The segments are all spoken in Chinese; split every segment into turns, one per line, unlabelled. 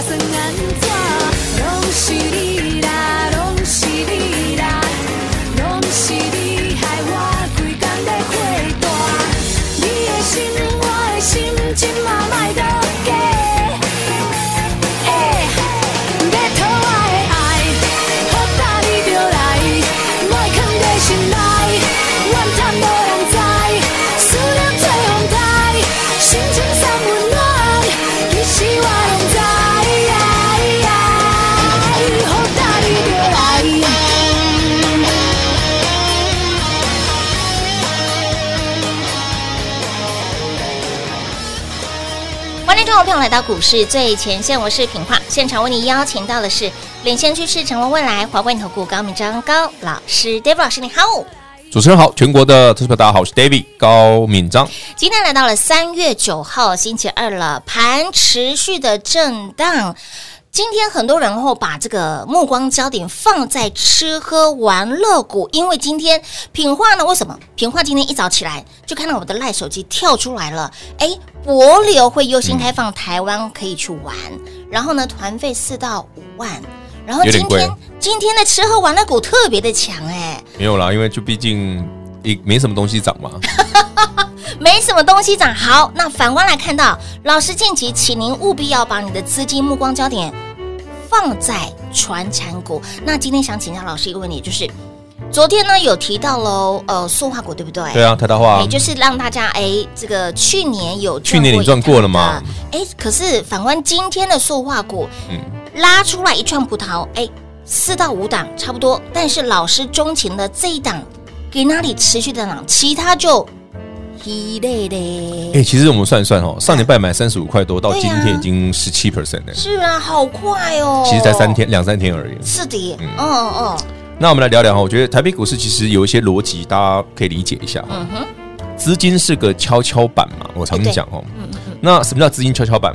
人安怎，都是你。来到股市最前线，我是品化，现场为你邀请到的是领先趋势、成为未来华冠投顾高敏章高老师，David 老师你好，
主持人好，全国的投资者大家好，我是 David 高敏章。
今天来到了三月九号星期二了，盘持续的震荡。今天很多人后把这个目光焦点放在吃喝玩乐股，因为今天品化呢，为什么？品化今天一早起来就看到我的赖手机跳出来了？哎，博流会优先开放台湾可以去玩，嗯、然后呢，团费四到五万，然后今天今天的吃喝玩乐股特别的强哎，
没有啦，因为就毕竟一没什么东西涨嘛，
没什么东西涨。好，那反观来看到老师近期，请您务必要把你的资金目光焦点。放在传产股，那今天想请教老师一个问题，就是昨天呢有提到喽，呃，塑化股对不对？
对啊，台达化，
也就是让大家哎，这个去年有
去年你赚过了吗？
哎，可是反观今天的塑化股，嗯，拉出来一串葡萄，哎，四到五档差不多，但是老师钟情的这一档给哪里持续的涨，其他就。一类的，
哎，其实我们算一算哦，上礼拜买三十五块多，到今天已经十七 percent 了。
是啊，好快哦。
其实才三天，两三天而已。
是的，嗯嗯嗯。
那我们来聊聊哈，我觉得台北股市其实有一些逻辑，大家可以理解一下。嗯哼，资金是个跷跷板嘛，我常讲哦。嗯嗯。那什么叫资金跷跷板？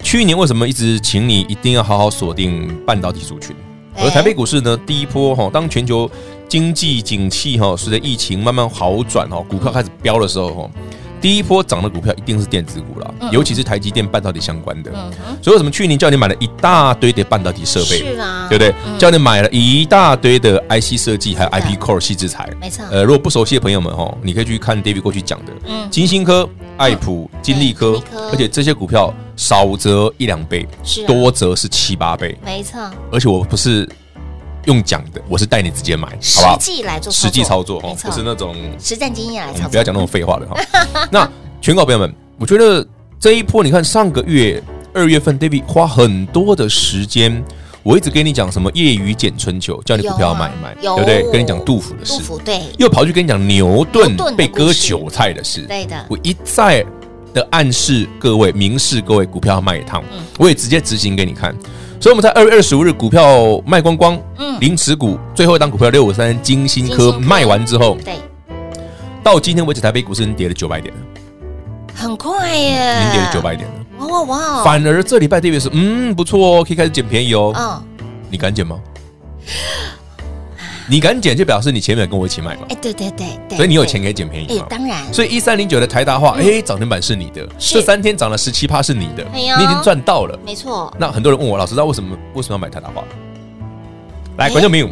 去年为什么一直请你一定要好好锁定半导体族群？而台北股市呢，第一波哈，当全球经济景气哈，随着疫情慢慢好转哈，股票开始飙的时候哈，第一波涨的股票一定是电子股了，尤其是台积电半导体相关的。所以为什么去年叫你买了一大堆的半导体设备，是啊，对不对？叫你买了一大堆的 IC 设计，还有 IP Core 矽智财，没错。呃，如果不熟悉的朋友们哈，你可以去看 David 过去讲的，嗯，晶心科、爱普、金利科，而且这些股票少则一两倍，多则是七八倍，没错。而且我不是。用讲的，我是带你直接买，好不好？实际来做，实际操作哦，不是那种
实战经验来操作。
不要讲那种废话的哈。那全国朋友们，我觉得这一波，你看上个月二月份，David 花很多的时间，我一直跟你讲什么业余捡春秋，叫你股票要买卖，对不对？跟你讲杜甫的事，
杜甫对，
又跑去跟你讲牛顿被割韭菜的事，
对的。
我一再的暗示各位，明示各位，股票要卖一趟，我也直接执行给你看。所以我们在二月二十五日股票卖光光，嗯，零持股，最后一档股票六五三金星科卖完之后，对，到今天为止台北股市已经跌了九百点了，
很快耶，
已经跌了九百点了。
哇哇！
反而这礼拜特别是，嗯，不错哦，可以开始捡便宜哦。嗯，你敢捡吗？你敢捡就表示你前面跟我一起买嘛。
哎，对对对对，
所以你有钱可以捡便宜。
哎，当然。
所以一三零九的台达化，哎，涨停板是你的，这三天涨了十七趴是你的，你已经赚到了。
没错。
那很多人问我，老师，那为什么为什么要买台达化？来，观众朋友，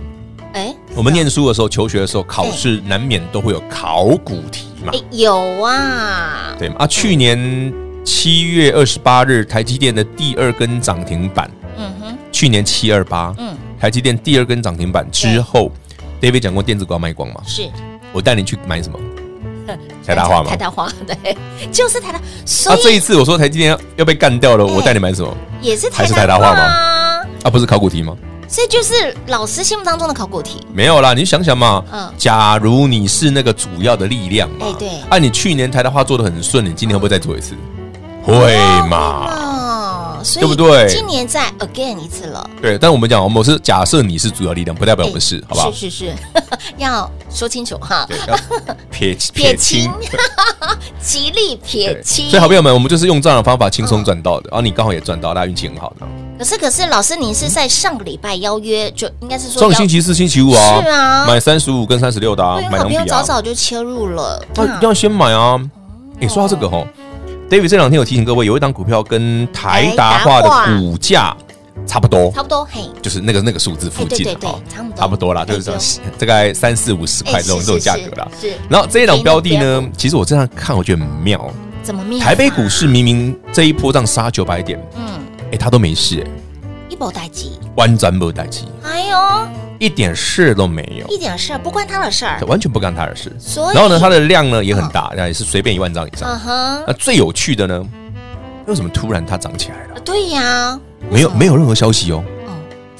哎，我们念书的时候、求学的时候，考试难免都会有考古题嘛。
有啊。
对嘛？啊，去年。七月二十八日，台积电的第二根涨停板。嗯哼，去年七二八，嗯，台积电第二根涨停板之后，David 讲过电子股要卖光吗？
是，
我带你去买什么？台大化吗？
台大化，对，就是台达。
啊，这一次我说台积电要要被干掉了，我带你买什么？
也是
还是台大化吗？啊，不是考古题吗？
所以就是老师心目当中的考古题。
没有啦，你想想嘛，嗯，假如你是那个主要的力量嘛，对，啊，你去年台大化做的很顺，你今年会不会再做一次？会嘛？对不对？
今年再 again 一次了。
对，但我们讲，我们是假设你是主要力量，不代表我们是，好不好？
是是是，要说清楚哈。
撇 撇清，
极力撇清。
所以，好朋友们，我们就是用这样的方法轻松赚到的。然后你刚好也赚到，大家运气很好的。
可是，可是，老师，您是在上个礼拜邀约，就应该是说
上星期四、星期五啊，
是啊，
买三十五跟三十六的啊，买两笔啊，
早早就切入了。那
要先买啊！哎，说到这个哈。David 这两天有提醒各位，有一档股票跟台达化。的股价差不多，
差不多，嘿，
就是那个那个数字附近，
对对对，差不多，
差不多啦，就是说大概三四五十块这种这种价格啦。是。然后这一档标的呢，其实我这样看，我觉得很妙。
怎么妙？
台北股市明明这一波这样杀九百点，嗯，哎，它都没事，哎，
一波待机，
完全没待机。
哎呦。
一点事都没有，
一点事不关他的事儿，
完全不干他的事。所以，然后呢，它的量呢也很大，也是随便一万张以上。嗯哼。那最有趣的呢，为什么突然它涨起来了？
对呀，
没有没有任何消息哦，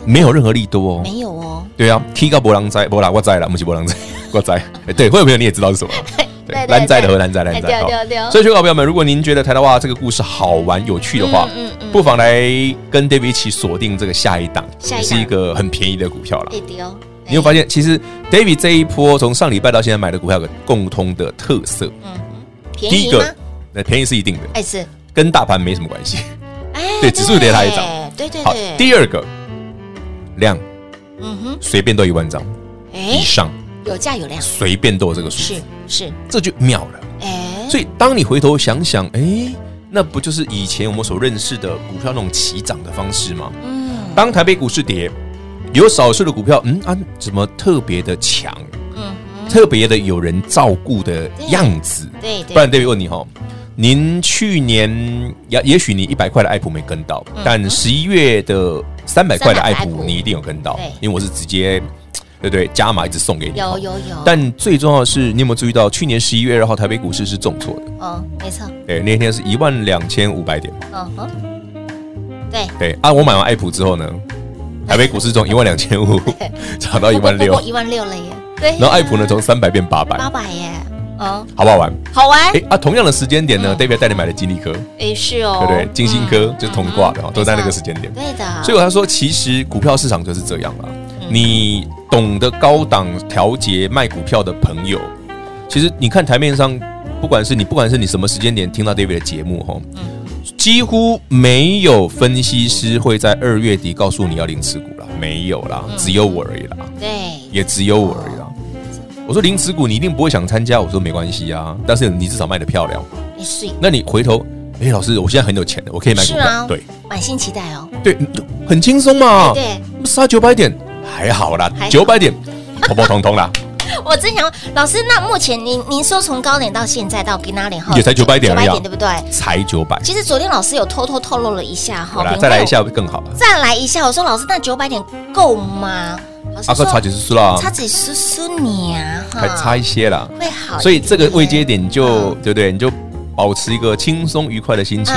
没有任何利多哦，
没有哦。
对啊，K 高博浪灾，博啦我灾了，不是博浪灾，我灾。哎，对，会有朋友你也知道是什么？对，蓝仔的和蓝仔蓝灾。所以，各位朋友们，如果您觉得台达化这个故事好玩有趣的话，嗯嗯，不妨来跟 David 一起锁定这个下一档，也是一个很便宜的股票了。你会发现，其实 David 这一波从上礼拜到现在买的股票有个共通的特色，嗯，
便宜吗？
那便宜是一定的，
哎是，
跟大盘没什么关系，哎，对，指数跌它一涨，
对对对。
好，第二个量，嗯哼，随便都一万张以上。
有价有量，
随便都有这个数
是是，
这就妙了。哎，所以当你回头想想，哎，那不就是以前我们所认识的股票那种起涨的方式吗？嗯，当台北股市跌，有少数的股票，嗯啊，怎么特别的强？嗯，特别的有人照顾的样子。对，不然 David 问你哈，您去年也也许你一百块的爱普没跟到，但十一月的三百块的爱普你一定有跟到，因为我是直接。对对，加码一直送给你。
有有有。
但最重要的是，你有没有注意到，去年十一月二号台北股市是重挫的？
嗯，没错。
对，那天是一万两千五百点。嗯哼。
对
对啊，我买完爱普之后呢，台北股市从一万两千五 涨到一万六，
一万六了耶。对。
然后爱普呢，从三百变八百。
八百耶。嗯。
好不好玩？
好玩。哎
啊，同样的时间点呢，David 带你买的金利科。
哎，是哦。
对对，金星科就是同挂的，都在那个时间点。
对的。
所以我才说，其实股票市场就是这样了。你懂得高档调节卖股票的朋友，其实你看台面上，不管是你，不管是你什么时间点听到 David 的节目哈，几乎没有分析师会在二月底告诉你要零持股了，没有啦，只有我而已啦。
对，
也只有我而已啦。我说零持股你一定不会想参加，我说没关系啊，但是你至少卖的漂亮。
是。
那你回头，哎，老师，我现在很有钱的，我可以买股票。对，
满心期待哦。
对，很轻松嘛。
对，
杀九百点。还好啦，九百点，普普通通啦。
我真想，老师，那目前您您说从高点到现在到给哪里哈？
也才九百点而已，
对不对？
才九百。
其实昨天老师有偷偷透露了一下哈，
再来一下会更好。
再来一下，我说老师，那九百点够吗？
阿哥差几十岁了，
差几十岁你啊，
还差一些啦，
会好。
所以这个未接点就对不对？你就保持一个轻松愉快的心情，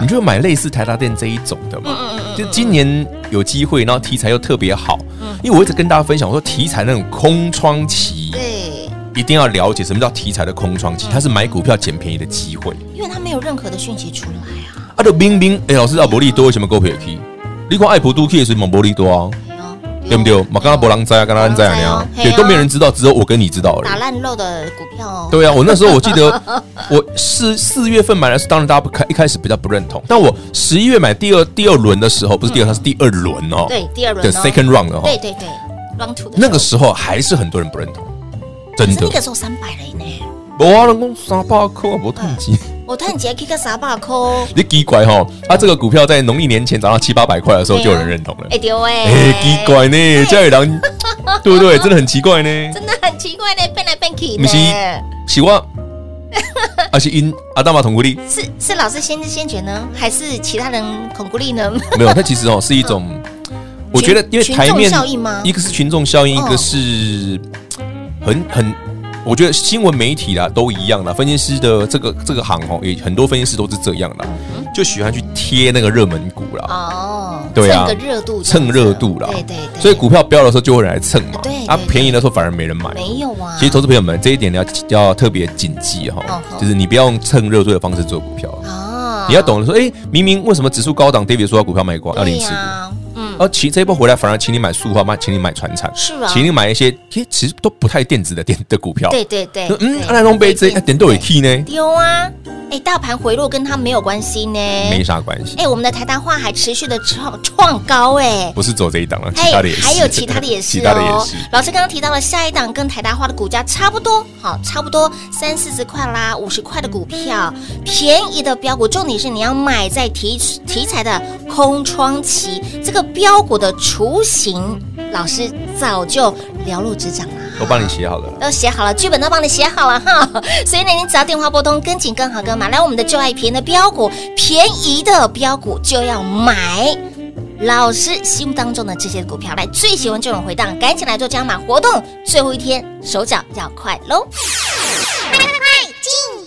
你就买类似台达电这一种的嘛。
就今年有机会，然后题材又特别好。因为我一直跟大家分享，我说题材那种空窗期，
对，
一定要了解什么叫题材的空窗期，它是买股票捡便宜的机会。
因为它没有任何的讯息出来啊。
啊，就明明哎，老师啊，伯利多为什么股票可以？你看爱普都可以是蒙伯利多啊。对不对？嘛，刚刚博朗在啊，刚刚在啊，对，都没人知道，只有我跟你知道了。
打烂肉的股票。
对啊，我那时候我记得，我四四月份买的是，当然大家不开，一开始比较不认同。但我十一月买第二第二轮的时候，不是第二，它是第二轮哦。
对，第二轮。
的，second round 的哈。
对对对，round two 的。
那个时候还是很多人不认同，真的。
那个时候三百了呢。
我啊，人讲三百块啊，无趁钱。
我趁钱可以个三百块。
你奇怪哈，他这个股票在农历年前涨到七八百块的时候，就有人认同了。
哎对哎，
哎奇怪呢，这样人 对不对？真的很奇怪呢。
真的很奇怪呢，变来变去。
不是，希望，而且因阿大马同股利
是是老师先知先觉呢，还是其他人同股利呢？
没有，它其实哦是一种，我觉得因为台面效应吗？一个是群众效应，一个是很很。我觉得新闻媒体啦都一样啦，分析师的这个这个行哦，也很多分析师都是这样啦，就喜欢去贴那个热门股啦。哦，对啊，蹭热度，蹭热度啦。对对对。所以股票飙的时候就会来蹭嘛。对。啊，便宜的时候反而没人买。
没有啊。
其实投资朋友们这一点你要要特别谨记哈，就是你不要用蹭热度的方式做股票。哦。你要懂得说，哎，明明为什么指数高档，David 说要股票卖光，要零持股。而其这一波回来，反而请你买塑化，妈，请你买船产，是啊，请你买一些，其实都不太电子的电的股票。对对对，嗯，阿来龙杯这点都有 key 呢。有啊，哎，大盘回落跟它没有关系呢，没啥关系。哎，我们的台达化还持续的创创高，哎，不是走这一档了，其他的也是，还有其他的也是，其他的也是。老师刚刚提到了下一档跟台达化的股价差不多，好，差不多三四十块啦，五十块的股票，便宜的标股，重点是你要买在题题材的空窗期，这个标。标股的雏形，老师早就了如指掌了，都帮你写好了，都写好了，剧本都帮你写好了哈。所以呢，你只要电话拨通，跟紧跟好跟买来我们的就爱便宜的标股，便宜的标股就要买。老师心目当中的这些股票，来最喜欢这种回荡，赶紧来做加码活动，最后一天手脚要快喽！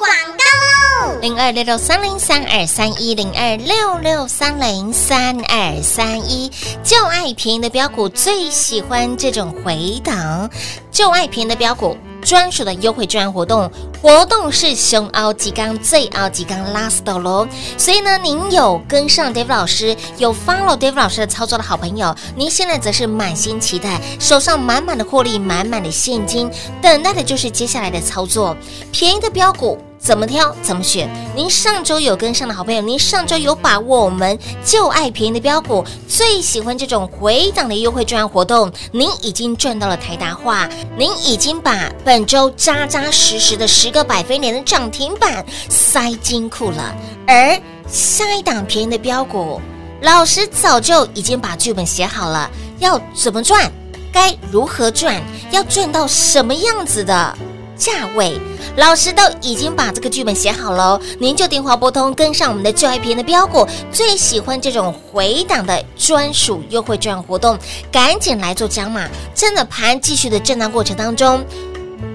广告喽！零二六六三零三二三一零二六六三零三二三一，就爱便宜的标股，最喜欢这种回档，就爱便宜的标股。专属的优惠券活动，活动是熊奥吉刚最奥吉刚 last 喽，所以呢，您有跟上 Dave 老师，有 follow Dave 老师的操作的好朋友，您现在则是满心期待，手上满满的获利，满满的现金，等待的就是接下来的操作，便宜的标股。怎么挑？怎么选？您上周有跟上的好朋友，您上周有把握我们就爱便宜的标股，最喜欢这种回档的优惠券活动，您已经赚到了台达化，您已经把本周扎扎实实的十个百分点的涨停板塞金库了。而下一档便宜的标股，老师早就已经把剧本写好了，要怎么赚，该如何赚，要赚到什么样子的。价位，老师都已经把这个剧本写好了，您就电话拨通，跟上我们的就爱便宜的标股，最喜欢这种回档的专属优惠券活动，赶紧来做加码。趁着盘继续的震荡过程当中。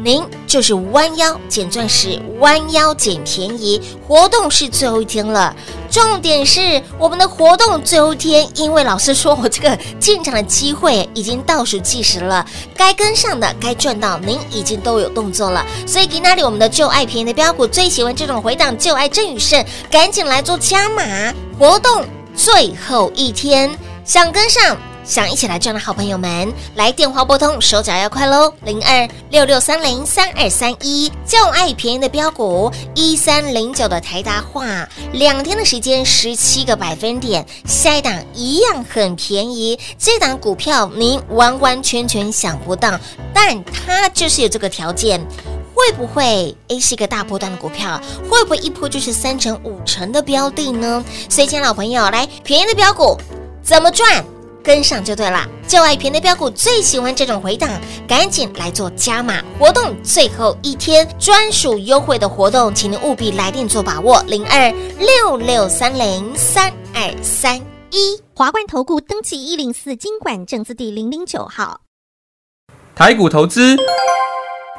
您就是弯腰捡钻石，弯腰捡便宜，活动是最后一天了。重点是我们的活动最后一天，因为老师说我这个进场的机会已经倒数计时了，该跟上的，该赚到，您已经都有动作了。所以，给那里我们的旧爱便宜的标股，最喜欢这种回档，旧爱郑宇胜，赶紧来做加码活动，最后一天想跟上。想一起来赚的好朋友们，来电话拨通，手脚要快喽！零二六六三零三二三一，就爱便宜的标股一三零九的台达化，两天的时间十七个百分点，下一档一样很便宜。这档股票您完完全全想不到，但它就是有这个条件，会不会 A 是一个大波段的股票？会不会一波就是三成五成的标的呢？所以，亲爱的老朋友，来便宜的标股怎么赚？跟上就对了，就爱平的标股最喜欢这种回档，赶紧来做加码活动，最后一天专属优惠的活动，请您务必来电做把握，零二六六三零三二三一华冠投顾登记一零四经管证字第零零九号，
台股投资。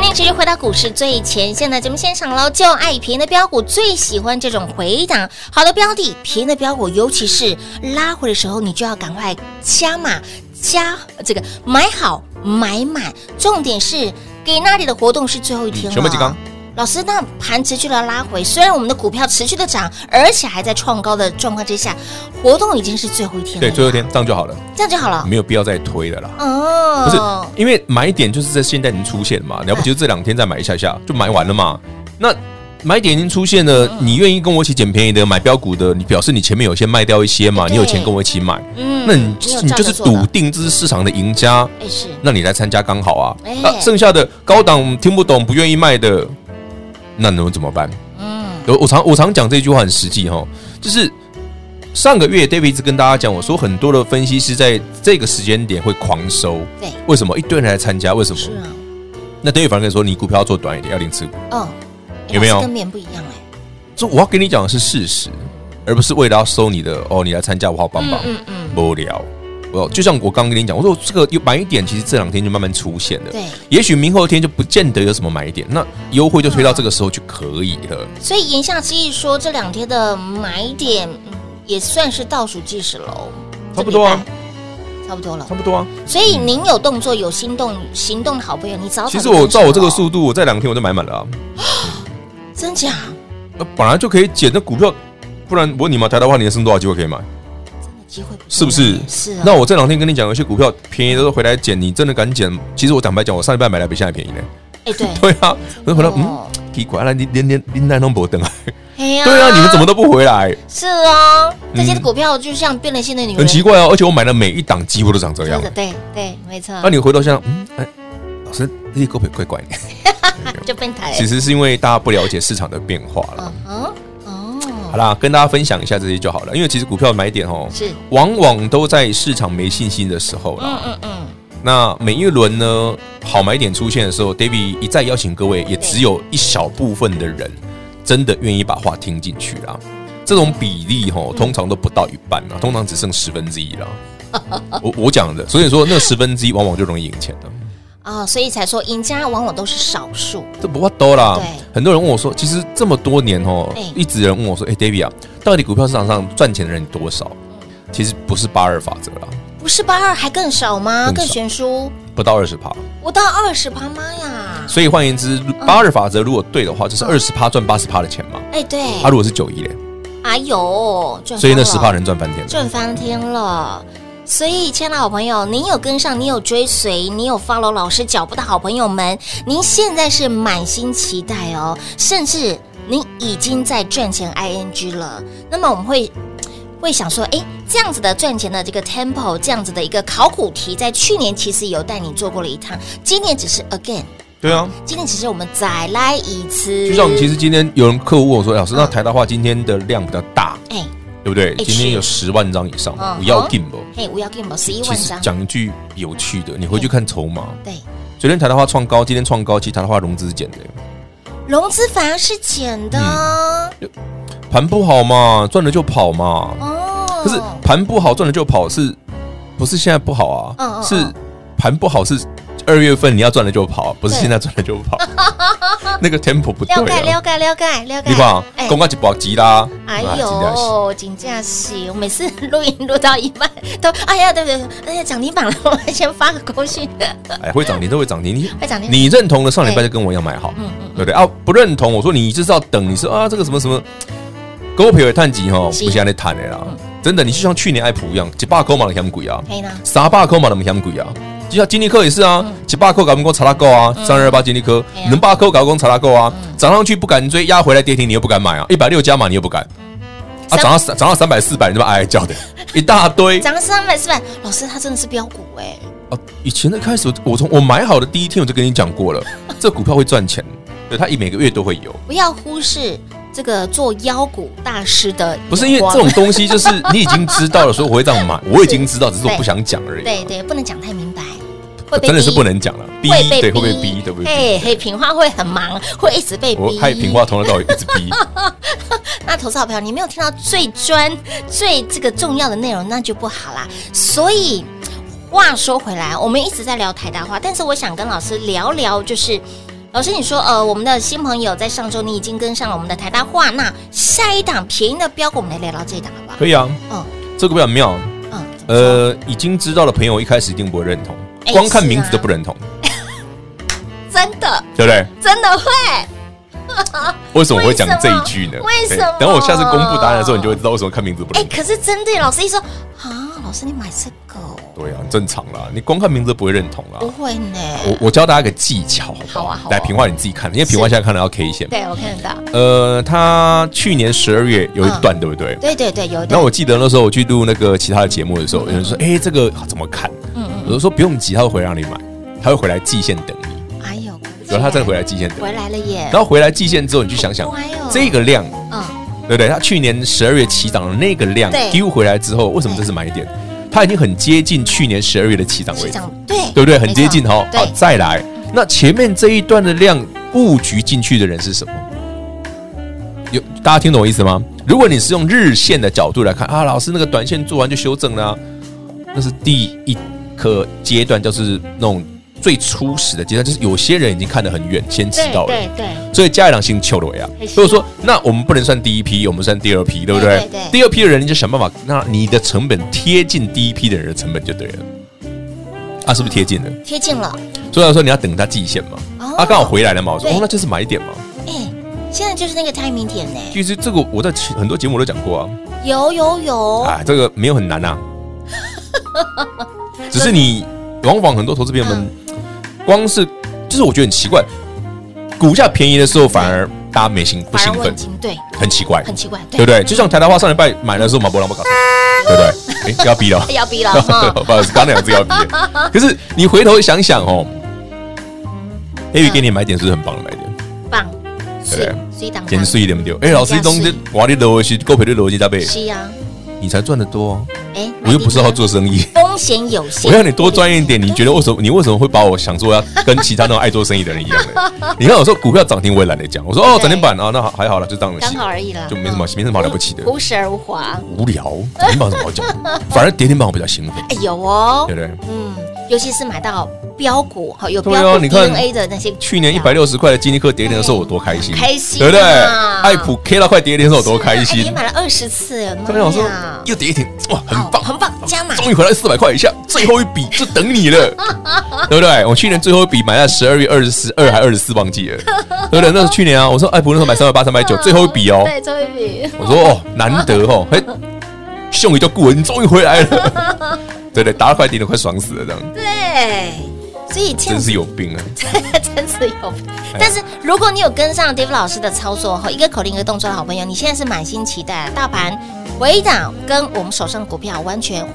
欢迎继续回到股市最前线的节目现场喽！就爱便宜的标股，最喜欢这种回档好的标的，便宜的标股，尤其是拉回的时候，你就要赶快加码加这个买好买满。重点是给那里的活动是最后一天了。什么老师，那盘持续的拉回，虽然我们的股票持续的涨，而且还在创高的状况之下，活动已经是最后一天了。
对，最后一天这样就好了，
这样就好了，
没有必要再推了啦。哦，不是，因为买点就是在现在已经出现了嘛，了不起就这两天再买一下下就买完了嘛。那买点已经出现了，你愿意跟我一起捡便宜的买标股的，你表示你前面有些卖掉一些嘛？你有钱跟我一起买，嗯，那你你就是笃定这是市场的赢家，是，那你来参加刚好啊。啊，剩下的高档听不懂不愿意卖的。那能怎么办？嗯，我我常我常讲这句话很实际哈，就是上个月 David 一直跟大家讲，我说很多的分析师在这个时间点会狂收，对，为什么一堆人来参加？为什么？是啊，那 David 反而跟你说，你股票要做短一点，要零持股，嗯，有没有？跟别人不一样哎，这我要跟你讲的是事实，而不是为了要收你的哦，你来参加我好棒棒，嗯嗯，无聊。哦，就像我刚跟你讲，我说这个有买点，其实这两天就慢慢出现了。对，也许明后天就不见得有什么买点，那优惠就推到这个时候就可以了。嗯、
所以言下之意说，这两天的买点也算是倒数计时喽。
差不多啊，
差不多了，
差不多啊。
所以您有动作、有心动、行动的好朋友，你早早。
其实我照我这个速度，我在两天我就买满了啊。
真假？
那本来就可以减的股票，不然我问你嘛，台大的话，你剩多少机会可以买？
机会不
是不是？是、啊。那我这两天跟你讲，有些股票便宜的时候回来捡，你真的敢捡？其实我坦白讲，我上礼拜买来比现在便宜呢。
哎，对。
对啊，我就回来，嗯，奇怪了，你连连连带都不等啊。对啊，你们怎么都不回来？
是啊，这些股票就像变了心的女人。
很奇怪哦，而且我买的每一档几乎都长这样。
对对，没错。
那你回头想，嗯，哎，老师，这些股票怪怪的，
就变态。
其实是因为大家不了解市场的变化了。嗯。好啦，跟大家分享一下这些就好了。因为其实股票买点哦，是往往都在市场没信心的时候啦。嗯嗯嗯。那每一轮呢，好买点出现的时候，David 一再邀请各位，也只有一小部分的人真的愿意把话听进去啦。这种比例哈，通常都不到一半啊，通常只剩十分之一啦。我我讲的，所以说那十分之一往往就容易赢钱的。
啊、哦，所以才说赢家往往都是少数，
这不怕多啦。对，很多人问我说，其实这么多年哦，欸、一直有人问我说，哎、欸、，David 啊，到底股票市场上赚钱的人多少？其实不是八二法则啦，
不是八二还更少吗？更悬殊，
不到二十趴，
不到二十趴，妈呀！
所以换言之，八二法则如果对的话，就是二十趴赚八十趴的钱嘛。
哎，对。
他、啊、如果是九一嘞，
哎呦，
所以那十趴人赚翻天，
赚翻天了。所以，亲爱的好朋友，您有跟上，你有追随，你有 follow 老师脚步的好朋友们，您现在是满心期待哦，甚至您已经在赚钱 ing 了。那么我们会会想说，哎，这样子的赚钱的这个 tempo，这样子的一个考古题，在去年其实有带你做过了一趟，今年只是 again。
对啊，
今天只是我们再来一次。
就像其实今天有人客户问我说，老师，那台大话今天的量比较大，哎。对不对？今天有十万张以上，不要 game 不？
嘿，不要 game 不？十一万张。
讲一句有趣的，你回去看筹码。对，昨天台的话创高，今天创高，其实台的话融资是减的。
融资反而是减的。
盘不好嘛，赚了就跑嘛。哦。可是盘不好赚了就跑，是不是现在不好啊？是盘不好是。二月份你要赚了就跑，不是现在赚了就跑，那个 tempo 不对。了
解了解了解了解。
你看，公告一波急啦。
哎呦，金价是，我每次录音录到一半都，哎呀，对不对？哎呀，涨停板了，我还先发个恭喜。
哎，会涨停都会涨停，你会涨停。你认同的上礼拜就跟我一样买好，对不对啊？不认同，我说你就是要等，你说啊，这个什么什么，股票会探底哈，不像在谈的啦。真的，你就像去年爱普一样，一百块嘛的嫌贵啊，
可以呢，
三百块嘛的嫌贵啊。就像金立科也是啊，几百块搞不过查拉够啊，三二二八金立科，能八扣搞不过查拉够啊，涨上去不敢追，压回来跌停你又不敢买啊，一百六加码你又不敢，啊，涨到涨到三百四百你他妈哀哀叫的？一大堆，
涨到三百四百，老师他真的是标股哎，
哦，以前的开始我从我买好的第一天我就跟你讲过了，这股票会赚钱，对，它一每个月都会有，
不要忽视。这个做妖股大师的，
不是因为这种东西，就是你已经知道了，所以我会这样买。我已经知道，只是我不想讲而已。
对对，不能讲太明白，
真的是不能讲了。逼对会被逼，对不对？
嘿嘿，品化会很忙，会一直被逼。
我害品花从头到尾一直逼。
那投资好朋友，你没有听到最专、最这个重要的内容，那就不好啦。所以话说回来，我们一直在聊台大话，但是我想跟老师聊聊，就是。老师，你说，呃，我们的新朋友在上周你已经跟上了我们的台大话，那下一档便宜的标股，我们来聊聊这一档好不好？
可以啊，嗯，这个比较妙，嗯，呃，已经知道的朋友一开始一定不会认同，光看名字都不认同，
真的，
对不对？
真的会。
为什么我会讲这一句呢？
为什么？
等我下次公布答案的时候，你就会知道为什么看名字不认同。
哎，可是真的，老师一说啊。老师，你买这个？
对啊，正常啦。你光看名字不会认同啦。
不会呢。
我我教大家一个技巧，好不好？
好啊，好。
来，平话你自己看，因为平话现在看到要 K 线。
对，我看得到。
呃，他去年十二月有一段，对不对？
对对对，有一段。
那我记得那时候我去录那个其他的节目的时候，有人说：“哎，这个怎么看？”嗯嗯。我就说不用急，他会回来让你买，他会回来季线等你。哎呦，然后他再回来季线等。
回来了耶。
然后回来季线之后，你去想想这个量，嗯，对不对？他去年十二月起涨的那个量丢回来之后，为什么这是买点？它已经很接近去年十二月的起涨位置，
对
对不对？很接近哈。好，再来，那前面这一段的量布局进去的人是什么？有大家听懂我意思吗？如果你是用日线的角度来看啊，老师那个短线做完就修正了，那是第一个阶段，就是那种。最初始的阶段，就是有些人已经看得很远，先知道了。对对。所以加一两星球的尾啊，所以说，那我们不能算第一批，我们算第二批，对不对？对。第二批的人，你就想办法，那你的成本贴近第一批的人的成本就对了。啊，是不是贴近了？贴
近了。
所以说你要等他季线嘛。啊，刚好回来了嘛。我说哦，那就是买点嘛。
哎，现在就是那个 timing 点呢。
其实这个我在很多节目都讲过啊。
有有有。啊，
这个没有很难呐。只是你往往很多投资朋友们。光是就是我觉得很奇怪，股价便宜的时候反而大家没兴不兴奋，
对，
很奇怪，
很奇怪，
对不对？就像台大化上礼拜买的时候，马博朗不搞，对不对？哎，要逼了，
要逼了，
不好意思，刚那两只要逼。可是你回头想想哦，A 给你买点是不是很棒的买点？
棒，
对，减税一点不丢？哎，老师东西我的逻辑够赔的逻辑加倍，
是呀，
你才赚得多。哎，我又不是要做生意，
风险有限。
我要你多赚一点，你觉得为什么？你为什么会把我想说要跟其他那种爱做生意的人一样的？你看我说股票涨停，我也懒得讲。我说哦，涨停板啊，那还好了，就这样
刚好而已啦，
就没什么，没什么了不起的。
朴实而无华，
无聊，涨停板有什么好讲？反而跌停板我比较兴奋。
哎，有哦，
对不对？
嗯，尤其是买到标股，好有标股 DNA 的那些。
去年一百六十块的金立克跌停的时候，我多开心，
开心，
对不对？爱普 K 到快跌停的时候，我多开心。
你买了二十次，
怎么样？我说又跌停，哇，很棒，
很棒。
加码终于回来四百块以下，最后一笔就等你了，对不对？我去年最后一笔买在十二月二十四二还二十四，忘记了，对不对？那是去年啊。我说爱普那时候买三百八、三百九，最后一笔哦。
对，最后一笔。
我说哦，难得哦，嘿，兄弟叫顾文，终于回来了。对对，打了快跌了，快爽死了这样。
对，所以
真是有病啊！
真是有病。但是如果你有跟上 David 老师的操作和一个口令一个动作的好朋友，你现在是满心期待大盘回档跟我们手上的股票完全。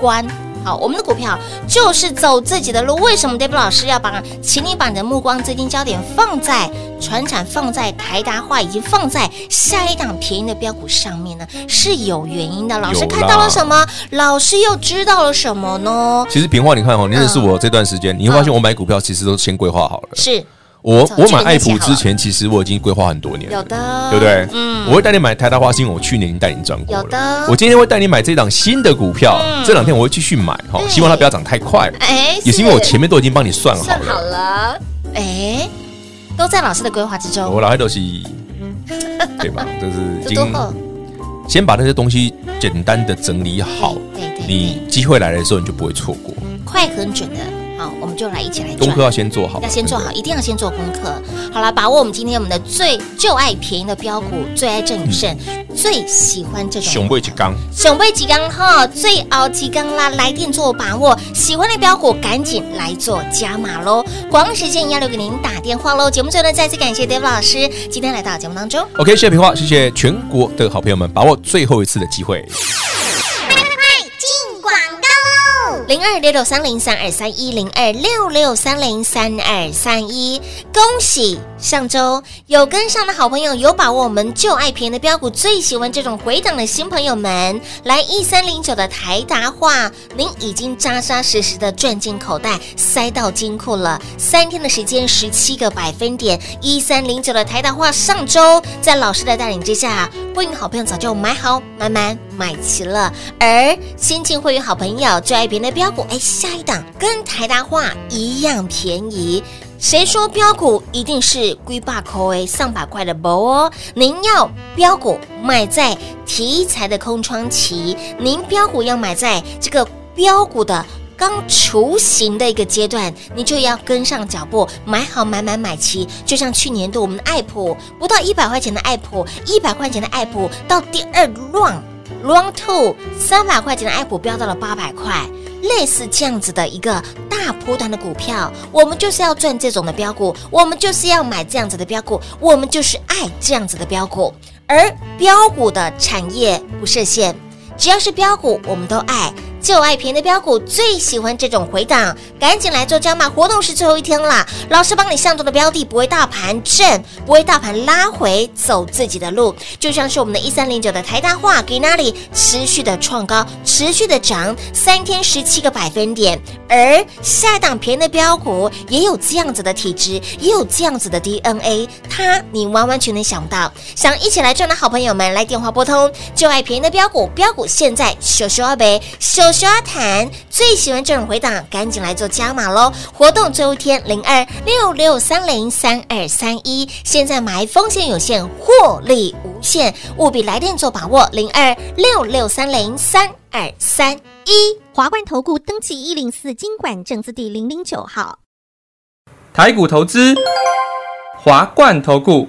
关好，我们的股票就是走自己的路。为什么 David 老师要把，请你把你的目光、资金焦点放在传产、放在台达化，以及放在下一档便宜的标股上面呢？是有原因的。老师看到了什么？老师又知道了什么呢？
其实平话，你看哦，你认识我这段时间，你会发现我买股票其实都先规划好了。
是。
我我买爱普之前，其实我已经规划很多年了，
有的，
对不对？嗯，我会带你买台大花兴，我去年已经带你赚过了。
有的，
我今天会带你买这档新的股票，这两天我会继续买哈，希望它不要涨太快。哎，也是因为我前面都已经帮你算好了。
算好了，哎，都在老师的规划之中。
我老爱都是，对吧？就是已经先把那些东西简单的整理好，对对，你机会来的时候你就不会错过。
快很准的。就来一起来赚。
功课要先做好，
要先做好，一定要先做功课。好了，把握我们今天我们的最就爱便宜的标股，最爱郑宇胜，最喜欢这种
熊背几缸，
熊背几缸哈，最熬几缸啦，来电做把握，喜欢的标股赶紧来做加码喽！广告时间要留给您打电话喽。节目最后呢，再次感谢 David 老师今天来到节目当中。
OK，谢谢平话，谢谢全国的好朋友们，把握最后一次的机会。
零二六六三零三二三一零二六六三零三二三一，恭喜上周有跟上的好朋友，有把握我们就爱便宜的标股，最喜欢这种回档的新朋友们，来一三零九的台达化，您已经扎扎实实的赚进口袋，塞到金库了。三天的时间，十七个百分点，一三零九的台达化，上周在老师的带领之下，会员好朋友早就买好买满买齐了，而新进会员好朋友就爱便宜的。标股哎，下一档跟台达化一样便宜。谁说标股一定是龟爸口哎上百块的不哦？您要标股买在题材的空窗期，您标股要买在这个标股的刚雏形的一个阶段，你就要跟上脚步，买好买买买齐。就像去年度我们的爱普，不到一百块钱的爱普，一百块钱的爱普到第二 round round two 三百块钱的爱股飙到了八百块。类似这样子的一个大波段的股票，我们就是要赚这种的标股，我们就是要买这样子的标股，我们就是爱这样子的标股。而标股的产业不设限，只要是标股，我们都爱。就爱便宜的标股，最喜欢这种回档，赶紧来做加码活动是最后一天了。老师帮你上周的标的不会大盘震，不会大盘拉回，走自己的路，就像是我们的一三零九的台大化，给那里持续的创高，持续的涨，三天十七个百分点。而下档便宜的标股也有这样子的体质，也有这样子的 DNA，它你完完全全想到。想一起来赚的好朋友们，来电话拨通，就爱便宜的标股，标股现在小小二倍，小。刷谈最喜欢这种回档，赶紧来做加码喽！活动最后一天零二六六三零三二三一，现在买风险有限，获利无限，务必来电做把握零二六六三零三二三一。
华冠投顾登记一零四金管证字第零零九号，
台股投资，华冠投顾。